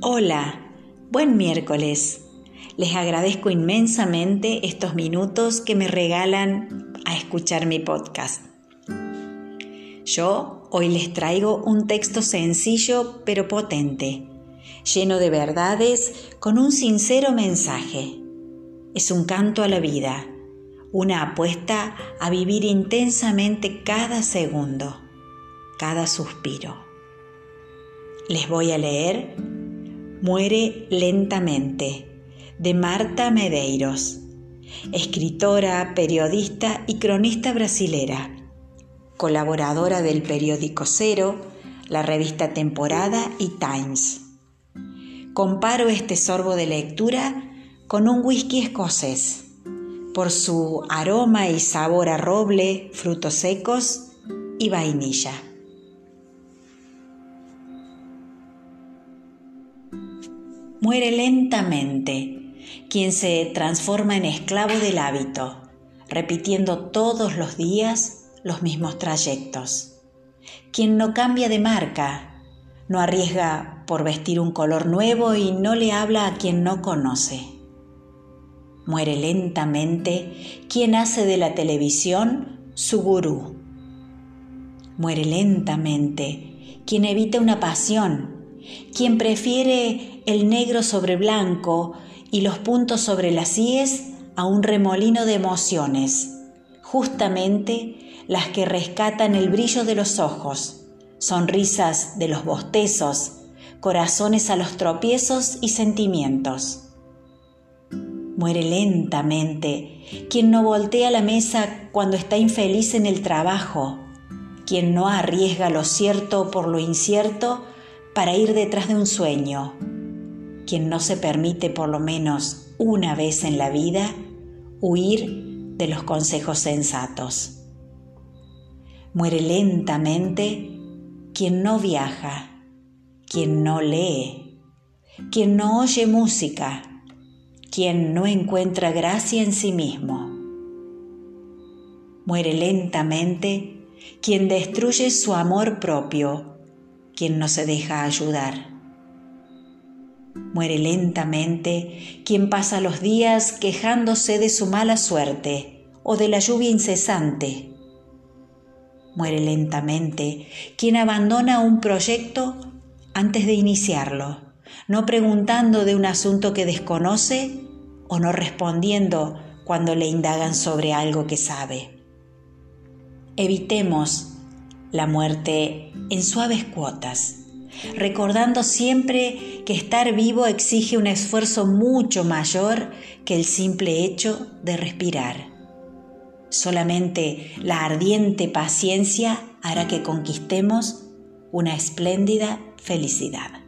Hola, buen miércoles. Les agradezco inmensamente estos minutos que me regalan a escuchar mi podcast. Yo hoy les traigo un texto sencillo pero potente, lleno de verdades con un sincero mensaje. Es un canto a la vida, una apuesta a vivir intensamente cada segundo, cada suspiro. Les voy a leer Muere lentamente, de Marta Medeiros, escritora, periodista y cronista brasilera, colaboradora del periódico Cero, la revista Temporada y Times. Comparo este sorbo de lectura con un whisky escocés, por su aroma y sabor a roble, frutos secos y vainilla. Muere lentamente quien se transforma en esclavo del hábito, repitiendo todos los días los mismos trayectos. Quien no cambia de marca, no arriesga por vestir un color nuevo y no le habla a quien no conoce. Muere lentamente quien hace de la televisión su gurú. Muere lentamente quien evita una pasión quien prefiere el negro sobre blanco y los puntos sobre las íes a un remolino de emociones, justamente las que rescatan el brillo de los ojos, sonrisas de los bostezos, corazones a los tropiezos y sentimientos. Muere lentamente quien no voltea la mesa cuando está infeliz en el trabajo, quien no arriesga lo cierto por lo incierto para ir detrás de un sueño. Quien no se permite por lo menos una vez en la vida huir de los consejos sensatos. Muere lentamente quien no viaja, quien no lee, quien no oye música, quien no encuentra gracia en sí mismo. Muere lentamente quien destruye su amor propio quien no se deja ayudar. Muere lentamente quien pasa los días quejándose de su mala suerte o de la lluvia incesante. Muere lentamente quien abandona un proyecto antes de iniciarlo, no preguntando de un asunto que desconoce o no respondiendo cuando le indagan sobre algo que sabe. Evitemos la muerte en suaves cuotas, recordando siempre que estar vivo exige un esfuerzo mucho mayor que el simple hecho de respirar. Solamente la ardiente paciencia hará que conquistemos una espléndida felicidad.